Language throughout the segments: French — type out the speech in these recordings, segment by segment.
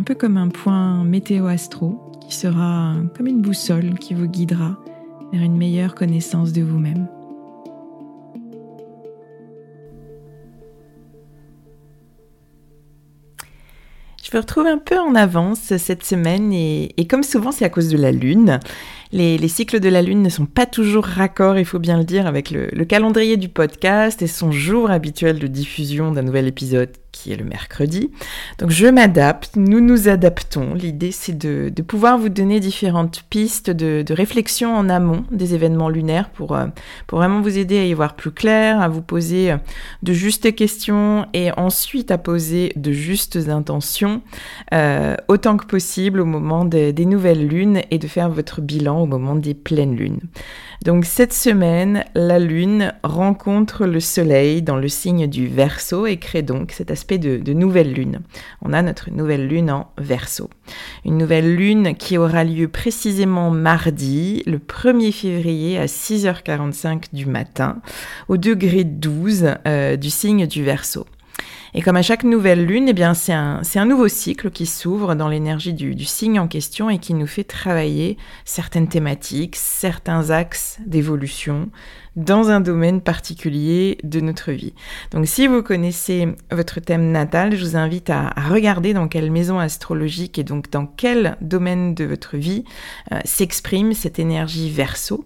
un peu comme un point météo-astro qui sera comme une boussole qui vous guidera vers une meilleure connaissance de vous-même. Je me retrouve un peu en avance cette semaine et, comme souvent c'est à cause de la Lune. Les, cycles de la Lune ne sont pas toujours raccords, il faut bien le dire, avec le calendrier du podcast et son jour habituel de diffusion d'un nouvel épisode qui est le mercredi. Donc je m'adapte, nous nous adaptons. L'idée c'est de, pouvoir vous donner différentes pistes de, réflexion en amont des événements lunaires pour, euh, pour vraiment vous aider à y voir plus clair, à vous poser euh, de justes questions et ensuite à poser de justes intentions euh, autant que possible au moment des nouvelles lunes et de faire votre bilan au moment des pleines lunes. Donc cette semaine, la Lune rencontre le Soleil dans le signe du Verseau et crée donc cet de, nouvelle Lune. On a notre nouvelle Lune en Verseau. Une nouvelle Lune qui aura lieu précisément mardi, le 1er février à 6h45 du matin, au degré 12 euh, du signe du Verseau. Et comme à chaque nouvelle lune, eh bien c'est un, un, nouveau cycle qui s'ouvre dans l'énergie du, du, signe en question et qui nous fait travailler certaines thématiques, certains axes d'évolution dans un domaine particulier de notre vie. Donc si vous connaissez votre thème natal, je vous invite à, regarder dans quelle maison astrologique et donc dans quel domaine de votre vie euh, s'exprime cette énergie verso.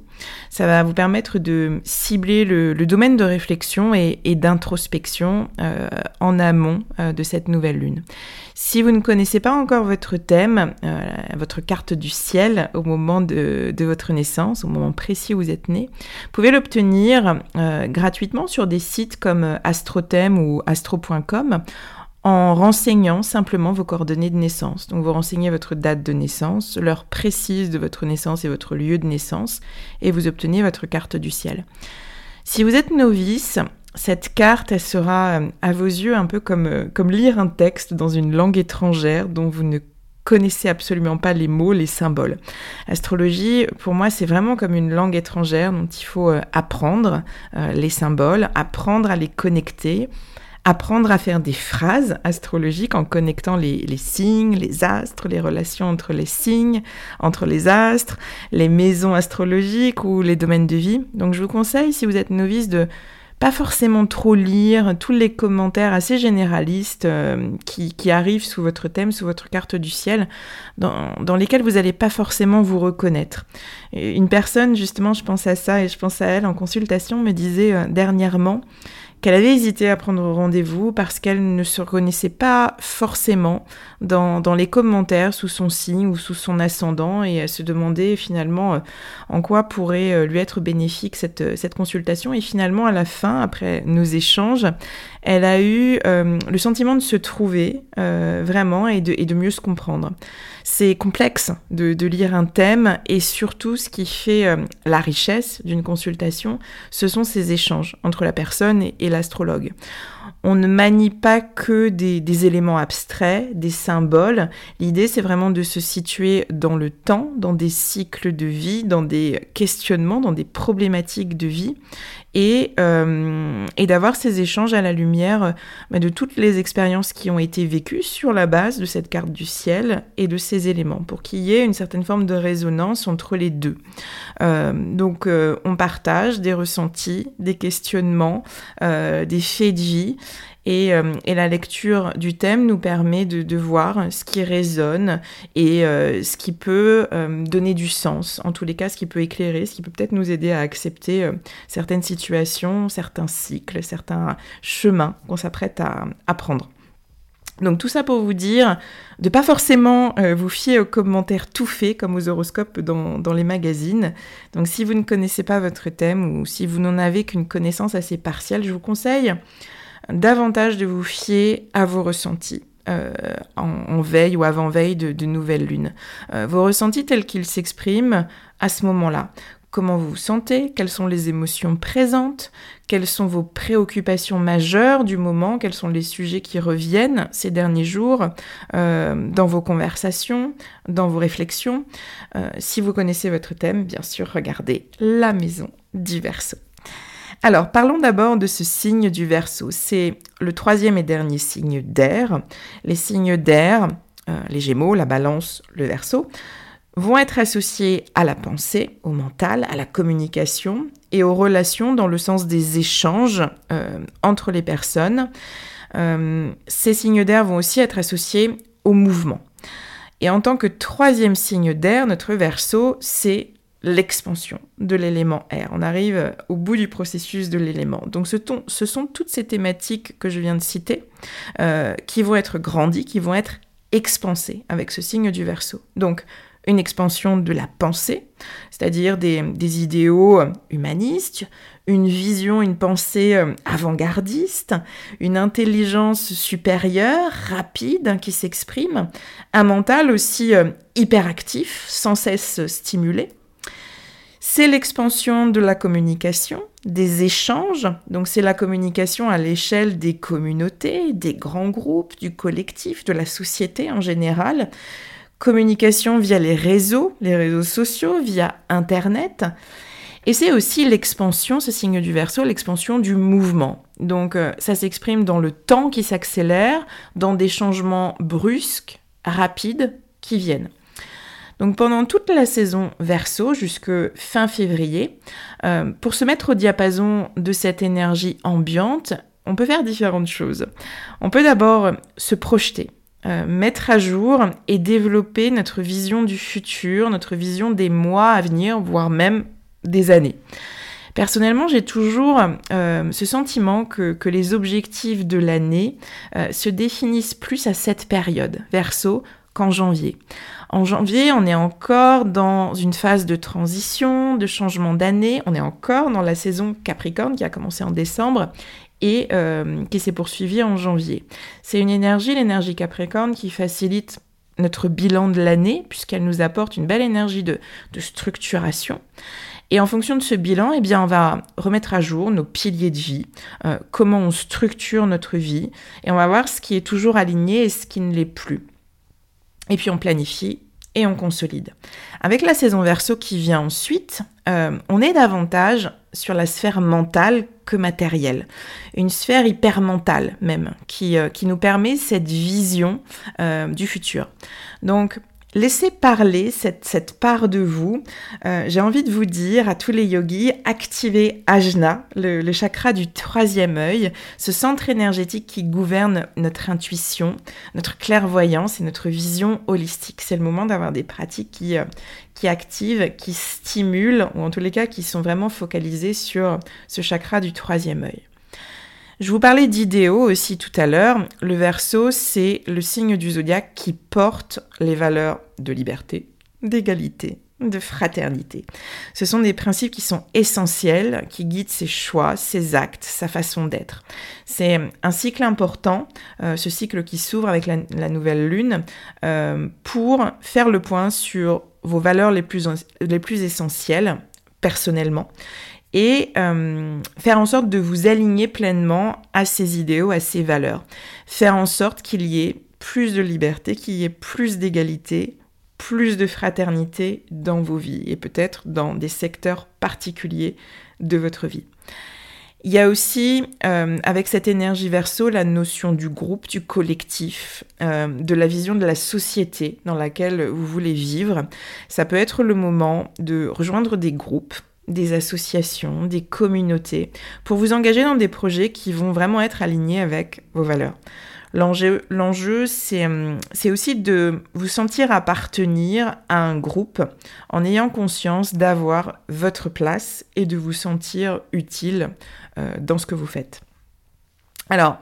Ça va vous permettre de cibler le, domaine de réflexion et, d'introspection euh, en amont euh, de cette nouvelle lune. Si vous ne connaissez pas encore votre thème, euh, votre carte du ciel au moment de, votre naissance, au moment précis où vous êtes né, vous pouvez l'obtenir gratuitement sur des sites comme AstroThème ou astro.com en renseignant simplement vos coordonnées de naissance. Donc vous renseignez votre date de naissance, l'heure précise de votre naissance et votre lieu de naissance, et vous obtenez votre carte du ciel. Si vous êtes novice, cette carte, elle sera euh, à vos yeux un peu comme, euh, comme lire un texte dans une langue étrangère dont vous ne connaissez absolument pas les mots, les symboles. L'astrologie, pour moi, c'est vraiment comme une langue étrangère dont il faut euh, apprendre les symboles, apprendre à les connecter, apprendre à faire des phrases astrologiques en connectant les, signes, les astres, les relations entre les signes, entre les astres, les maisons astrologiques ou les domaines de vie. Donc je vous conseille, si vous êtes novice, de pas forcément trop lire tous les commentaires assez généralistes euh, qui, arrivent sous votre thème, sous votre carte du ciel, dans, lesquels vous n'allez pas forcément vous reconnaître. une personne, justement, je pense à ça et je pense à elle en consultation, me disait euh, dernièrement qu'elle avait hésité à prendre rendez-vous parce qu'elle ne se reconnaissait pas forcément dans, dans, les commentaires sous son signe ou sous son ascendant et elle se demandait finalement euh, en quoi pourrait euh, lui être bénéfique cette, euh, cette consultation. Et finalement, à la fin, après nos échanges, elle a eu le sentiment de se trouver vraiment et de, de mieux se comprendre. C'est complexe de, de, lire un thème et surtout ce qui fait la richesse d'une consultation, ce sont ces échanges entre la personne et l'astrologue. On ne manie pas que des, éléments abstraits, des symboles. L'idée, c'est vraiment de se situer dans le temps, dans des cycles de vie, dans des questionnements, dans des problématiques de vie, et, euh, d'avoir ces échanges à la lumière bah, de toutes les expériences qui ont été vécues sur la base de cette carte du ciel et de ces éléments, pour qu'il y ait une certaine forme de résonance entre les deux. Euh, donc, euh, on partage des ressentis, des questionnements, des faits de vie, euh, et, la lecture du thème nous permet de, voir ce qui résonne et euh, ce qui peut euh, donner du sens, en tous les cas ce qui peut éclairer, ce qui peut peut-être nous aider à accepter certaines situations, certains cycles, certains chemins qu'on s'apprête à, prendre. Donc tout ça pour vous dire de pas forcément vous fier aux commentaires tout faits comme aux horoscopes dans, dans, les magazines. Donc si vous ne connaissez pas votre thème ou si vous n'en avez qu'une connaissance assez partielle, je vous conseille davantage de vous fier à vos ressentis. Euh, en, veille ou avant-veille de, de nouvelle lune. Euh, vos ressentis tels qu'ils s'expriment à ce moment-là. Comment vous vous sentez Quelles sont les émotions présentes Quelles sont vos préoccupations majeures du moment Quels sont les sujets qui reviennent ces derniers jours euh, dans vos conversations, dans vos réflexions Si vous connaissez votre thème, bien sûr, regardez la maison du. Alors, parlons d'abord de ce signe du Verseau. C'est le troisième et dernier signe d'air. Les signes d'air, euh, les Gémeaux, la Balance, le Verseau, vont être associés à la pensée, au mental, à la communication et aux relations dans le sens des échanges euh, entre les personnes. Euh, ces signes d'air vont aussi être associés au mouvement. Et en tant que troisième signe d'air, notre verso, c'est l'expansion de l'élément R. On arrive au bout du processus de l'élément. Donc ce, sont toutes ces thématiques que je viens de citer euh, qui vont être grandies, qui vont être expansées avec ce signe du verso. Donc une expansion de la pensée, c'est-à-dire des, idéaux humanistes, une vision, une pensée euh, avant-gardiste, une intelligence supérieure, rapide, qui s'exprime, un mental aussi euh, hyperactif, sans cesse stimulé, c'est l'expansion de la communication, des échanges. Donc c'est la communication à l'échelle des communautés, des grands groupes, du collectif, de la société en général. Communication via les réseaux, les réseaux sociaux, via Internet. Et c'est aussi l'expansion, ce signe du verso, l'expansion du mouvement. Donc euh, ça s'exprime dans le temps qui s'accélère, dans des changements brusques, rapides, qui viennent. Donc pendant toute la saison verso jusque fin février, euh, pour se mettre au diapason de cette énergie ambiante, on peut faire différentes choses. On peut d'abord se projeter, euh, mettre à jour et développer notre vision du futur, notre vision des mois à venir, voire même des années. Personnellement, j'ai toujours euh, ce sentiment que, les objectifs de l'année se définissent plus à cette période, verso, qu'en janvier. En janvier, on est encore dans une phase de transition, de changement d'année. On est encore dans la saison Capricorne qui a commencé en décembre et euh, qui s'est poursuivie en janvier. C'est une énergie, l'énergie Capricorne, qui facilite notre bilan de l'année puisqu'elle nous apporte une belle énergie de, structuration. Et en fonction de ce bilan, eh bien, on va remettre à jour nos piliers de vie, euh, comment on structure notre vie, et on va voir ce qui est toujours aligné et ce qui ne l'est plus. Et puis on planifie et on consolide. Avec la saison verso qui vient ensuite, euh, on est davantage sur la sphère mentale que matérielle. Une sphère hyper mentale même, qui, euh, nous permet cette vision euh, du futur. Donc Laissez parler cette, cette part de vous. Euh, j'ai envie de vous dire à tous les yogis, activez Ajna, le, chakra du troisième œil, ce centre énergétique qui gouverne notre intuition, notre clairvoyance et notre vision holistique. C'est le moment d'avoir des pratiques qui, euh, qui activent, qui stimulent, ou en tous les cas qui sont vraiment focalisées sur ce chakra du troisième œil. Je vous parlais d'idéaux aussi tout à l'heure. Le verso, c'est le signe du zodiaque qui porte les valeurs de liberté, d'égalité, de fraternité. Ce sont des principes qui sont essentiels, qui guident ses choix, ses actes, sa façon d'être. C'est un cycle important, euh, ce cycle qui s'ouvre avec la, nouvelle lune, euh, pour faire le point sur vos valeurs les plus, les plus essentielles, personnellement, et euh, faire en sorte de vous aligner pleinement à ces idéaux, à ces valeurs. Faire en sorte qu'il y ait plus de liberté, qu'il y ait plus d'égalité, plus de fraternité dans vos vies et peut-être dans des secteurs particuliers de votre vie. Il y a aussi, euh, avec cette énergie verso, la notion du groupe, du collectif, euh, de la vision de la société dans laquelle vous voulez vivre. Ça peut être le moment de rejoindre des groupes, des associations, des communautés, pour vous engager dans des projets qui vont vraiment être alignés avec vos valeurs. L'enjeu, hum, c'est aussi de vous sentir appartenir à un groupe en ayant conscience d'avoir votre place et de vous sentir utile euh, dans ce que vous faites. Alors,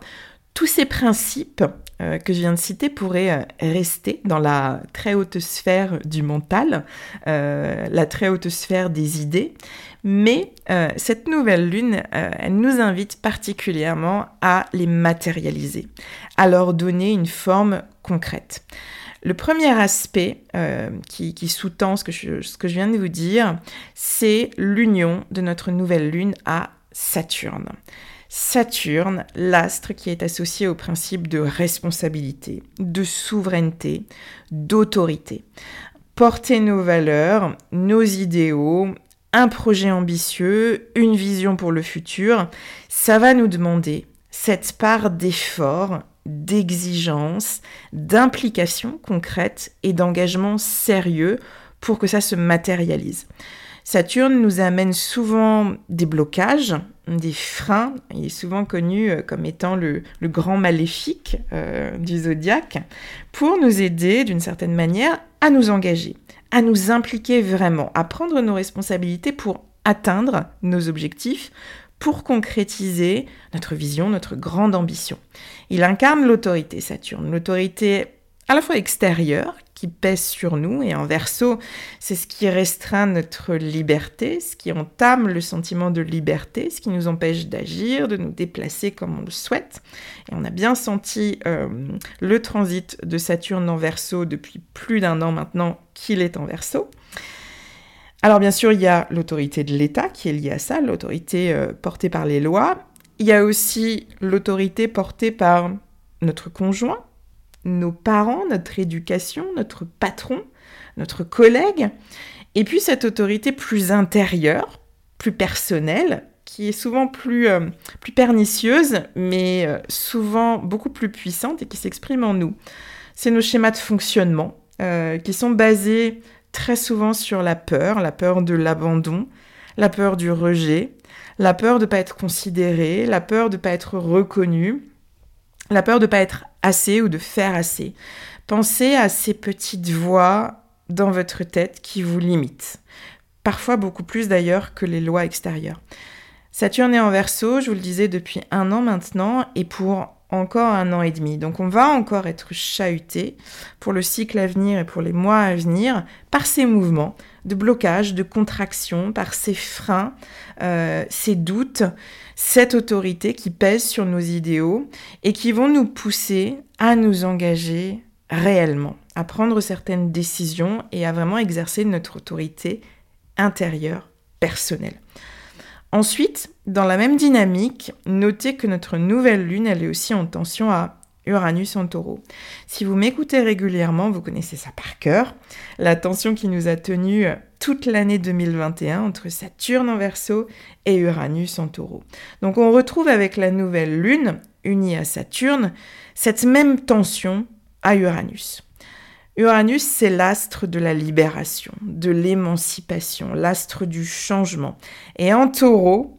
tous ces principes euh, que je viens de citer pourraient euh, rester dans la très haute sphère du mental, la très haute sphère des idées, mais euh, cette nouvelle lune, euh, elle nous invite particulièrement à les matérialiser, à leur donner une forme concrète. Le premier aspect euh, qui, sous-tend ce, que je viens de vous dire, c'est l'union de notre nouvelle lune à Saturne. Saturne, l'astre qui est associé au principe de responsabilité, de souveraineté, d'autorité porter nos valeurs, nos idéaux, un projet ambitieux, une vision pour le futur, ça va nous demander cette part d'effort, d'exigence, d'implication concrète et d'engagement sérieux pour que ça se matérialise. Saturne nous amène souvent des blocages, des freins. Il est souvent connu euh, comme étant le, grand maléfique euh, du zodiaque pour nous aider d'une certaine manière à nous engager, à nous impliquer vraiment, à prendre nos responsabilités pour atteindre nos objectifs, pour concrétiser notre vision, notre grande ambition. Il incarne l'autorité, Saturne, l'autorité à la fois extérieure, qui pèse sur nous, et en verso, c'est ce qui restreint notre liberté, ce qui entame le sentiment de liberté, ce qui nous empêche d'agir, de nous déplacer comme on le souhaite. Et on a bien senti euh, le transit de Saturne en verso depuis plus d'un an maintenant qu'il est en verso. Alors bien sûr, il y a l'autorité de l'État qui est liée à ça, l'autorité euh, portée par les lois. Il y a aussi l'autorité portée par notre conjoint, nos parents, notre éducation, notre patron, notre collègue, et puis cette autorité plus intérieure, plus personnelle, qui est souvent plus, euh, plus pernicieuse, mais euh, souvent beaucoup plus puissante et qui s'exprime en nous. C'est nos schémas de fonctionnement euh, qui sont basés très souvent sur la peur, la peur de l'abandon, la peur du rejet, la peur de ne pas être considéré, la peur de ne pas être reconnu, la peur de ne pas être assez ou de faire assez. Pensez à ces petites voix dans votre tête qui vous limitent. Parfois beaucoup plus d'ailleurs que les lois extérieures. Saturne est en verso, je vous le disais depuis un an maintenant, et pour encore un an et demi. Donc on va encore être chahuté pour le cycle à venir et pour les mois à venir par ces mouvements de blocage, de contraction, par ces freins, euh, ces doutes, cette autorité qui pèse sur nos idéaux et qui vont nous pousser à nous engager réellement, à prendre certaines décisions et à vraiment exercer notre autorité intérieure, personnelle. Ensuite, dans la même dynamique, notez que notre nouvelle lune, elle est aussi en tension à Uranus en taureau. Si vous m'écoutez régulièrement, vous connaissez ça par cœur. La tension qui nous a tenu toute l'année 2021 entre Saturne en verso et Uranus en taureau. Donc on retrouve avec la nouvelle lune, unie à Saturne, cette même tension à Uranus. Uranus, c'est l'astre de la libération, de l'émancipation, l'astre du changement. Et en taureau,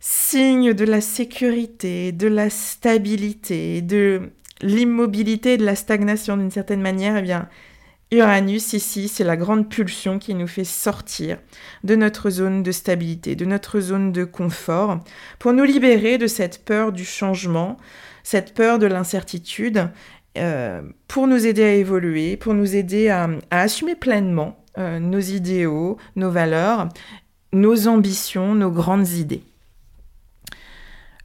signe de la sécurité, de la stabilité, de l'immobilité, de la stagnation d'une certaine manière, eh bien, Uranus, ici, c'est la grande pulsion qui nous fait sortir de notre zone de stabilité, de notre zone de confort, pour nous libérer de cette peur du changement, cette peur de l'incertitude, euh, pour nous aider à évoluer, pour nous aider à, assumer pleinement euh, nos idéaux, nos valeurs, nos ambitions, nos grandes idées.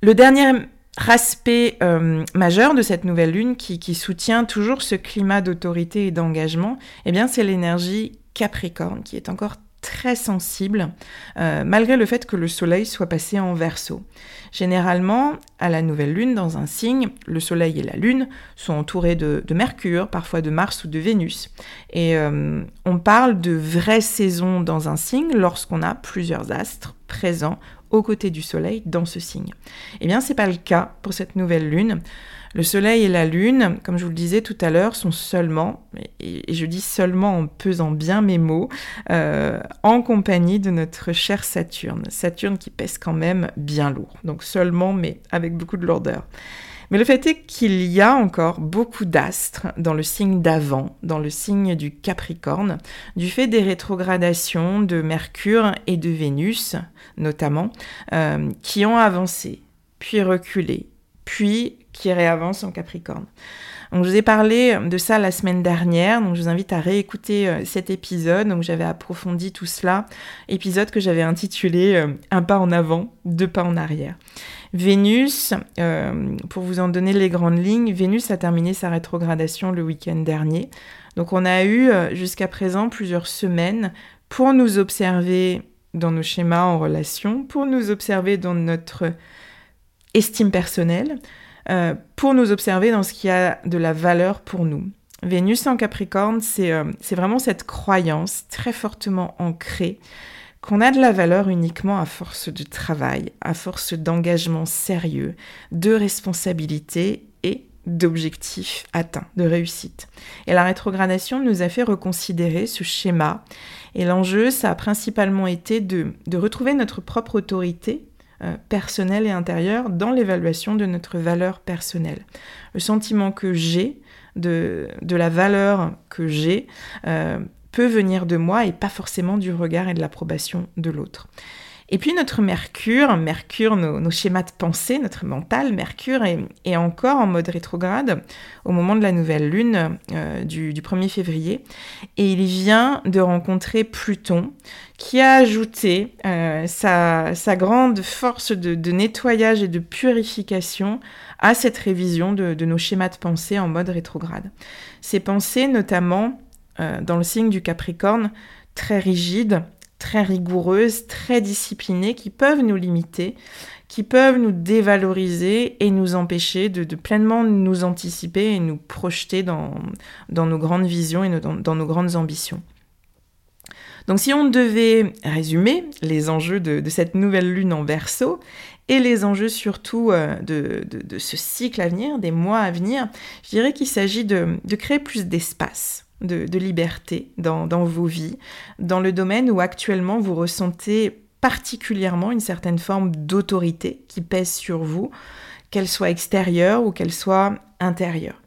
Le dernier aspect euh, majeur de cette nouvelle lune qui, soutient toujours ce climat d'autorité et d'engagement, eh bien c'est l'énergie Capricorne qui est encore très sensible euh, malgré le fait que le soleil soit passé en verso. Généralement, à la nouvelle lune dans un signe, le soleil et la lune sont entourés de, Mercure, parfois de Mars ou de Vénus. Et euh, on parle de vraie saison dans un signe lorsqu'on a plusieurs astres présents aux côtés du Soleil dans ce signe. Eh bien, c'est pas le cas pour cette nouvelle lune. Le Soleil et la Lune, comme je vous le disais tout à l'heure, sont seulement, et je dis seulement en pesant bien mes mots, euh, en compagnie de notre cher Saturne. Saturne qui pèse quand même bien lourd. Donc seulement, mais avec beaucoup de lourdeur. Mais le fait est qu'il y a encore beaucoup d'astres dans le signe d'avant, dans le signe du Capricorne, du fait des rétrogradations de Mercure et de Vénus, notamment, euh, qui ont avancé, puis reculé, puis qui réavancent en Capricorne. Donc, je vous ai parlé de ça la semaine dernière, donc je vous invite à réécouter euh, cet épisode. Donc j'avais approfondi tout cela, épisode que j'avais intitulé euh, Un pas en avant, deux pas en arrière. Vénus, euh, pour vous en donner les grandes lignes, Vénus a terminé sa rétrogradation le week-end dernier. Donc on a eu jusqu'à présent plusieurs semaines pour nous observer dans nos schémas en relation, pour nous observer dans notre estime personnelle, euh, pour nous observer dans ce qui a de la valeur pour nous. Vénus en Capricorne, c'est vraiment cette croyance très fortement ancrée qu'on a de la valeur uniquement à force de travail, à force d'engagement sérieux, de responsabilité et d'objectifs atteints, de réussite. Et la rétrogradation nous a fait reconsidérer ce schéma. Et l'enjeu, ça a principalement été de, retrouver notre propre autorité euh, personnelle et intérieure dans l'évaluation de notre valeur personnelle. Le sentiment que j'ai de, la valeur que j'ai euh, peut venir de moi et pas forcément du regard et de l'approbation de l'autre. Et puis notre Mercure, Mercure, nos, schémas de pensée, notre mental, Mercure est, encore en mode rétrograde au moment de la nouvelle lune euh, du, 1er février. Et il vient de rencontrer Pluton qui a ajouté euh, sa, grande force de, nettoyage et de purification à cette révision de, nos schémas de pensée en mode rétrograde. Ces pensées notamment euh, dans le signe du Capricorne, très rigides, très rigoureuses, très disciplinées, qui peuvent nous limiter, qui peuvent nous dévaloriser et nous empêcher de, pleinement nous anticiper et nous projeter dans, nos grandes visions et dans, nos grandes ambitions. Donc si on devait résumer les enjeux de, cette nouvelle lune en verso et les enjeux surtout euh, de, ce cycle à venir, des mois à venir, je dirais qu'il s'agit de créer plus d'espace de, liberté dans, vos vies, dans le domaine où actuellement vous ressentez particulièrement une certaine forme d'autorité qui pèse sur vous, qu'elle soit extérieure ou qu'elle soit intérieure.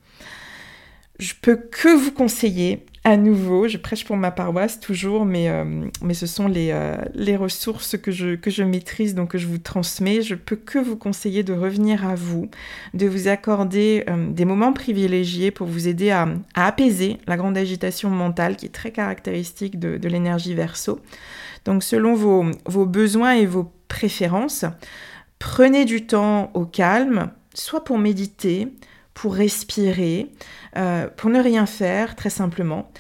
Je peux que vous conseiller à nouveau, je prêche pour ma paroisse toujours, mais, euh, ce sont les, euh, ressources que je, que je maîtrise, donc que je vous transmets. Je peux que vous conseiller de revenir à vous, de vous accorder euh, des moments privilégiés pour vous aider à, apaiser la grande agitation mentale qui est très caractéristique de, de l'énergie verso. Donc selon vos, vos besoins et vos préférences, prenez du temps au calme, soit pour méditer, pour respirer, euh, pour ne rien faire, très simplement.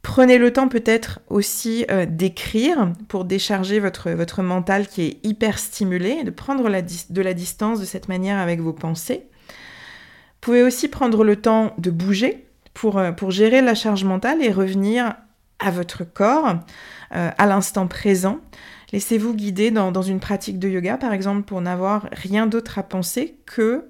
Prenez le temps peut-être aussi euh, d'écrire pour décharger votre, mental qui est hyper stimulé, de prendre de la distance de cette manière avec vos pensées. Vous pouvez aussi prendre le temps de bouger pour, euh, pour gérer la charge mentale et revenir à votre corps, à l'instant présent. Laissez-vous guider dans, une pratique de yoga, par exemple, pour n'avoir rien d'autre à penser que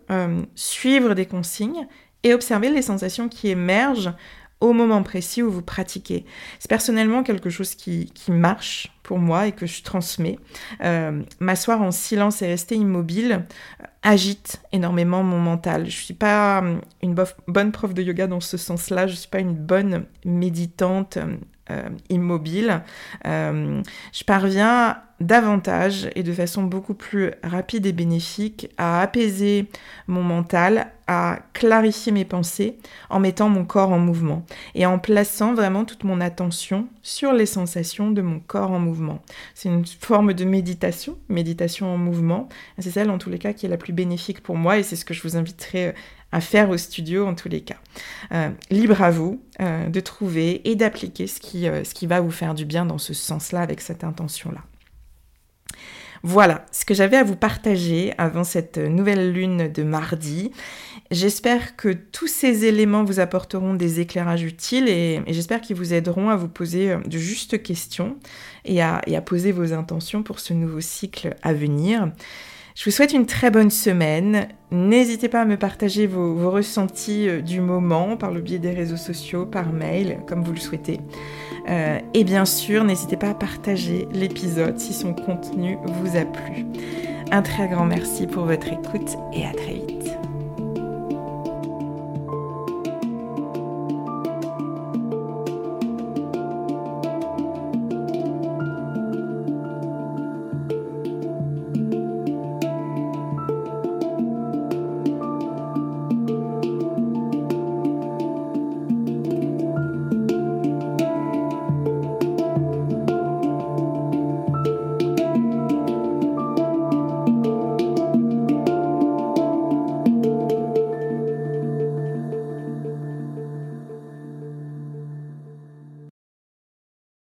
suivre des consignes et observer les sensations qui émergent au moment précis où vous pratiquez. C'est personnellement quelque chose qui, marche pour moi et que je transmets. Euh, m'asseoir en silence et rester immobile agite énormément mon mental. Je suis pas une bonne prof de yoga dans ce sens-là, je suis pas une bonne méditante euh, immobile, euh, je parviens davantage et de façon beaucoup plus rapide et bénéfique à apaiser mon mental, à clarifier mes pensées en mettant mon corps en mouvement et en plaçant vraiment toute mon attention sur les sensations de mon corps en mouvement. C'est une forme de méditation, méditation en mouvement. C'est celle en tous les cas qui est la plus bénéfique pour moi et c'est ce que je vous inviterai à faire au studio en tous les cas. Euh, libre à vous euh, de trouver et d'appliquer ce, qui, euh, ce qui va vous faire du bien dans ce sens-là, avec cette intention-là. Voilà ce que j'avais à vous partager avant cette nouvelle lune de mardi. J'espère que tous ces éléments vous apporteront des éclairages utiles et, j'espère qu'ils vous aideront à vous poser de justes questions et à poser vos intentions pour ce nouveau cycle à venir. Je vous souhaite une très bonne semaine. N'hésitez pas à me partager vos, ressentis euh, du moment par le biais des réseaux sociaux, par mail, comme vous le souhaitez. Euh, et bien sûr, n'hésitez pas à partager l'épisode si son contenu vous a plu. Un très grand merci pour votre écoute et à très vite.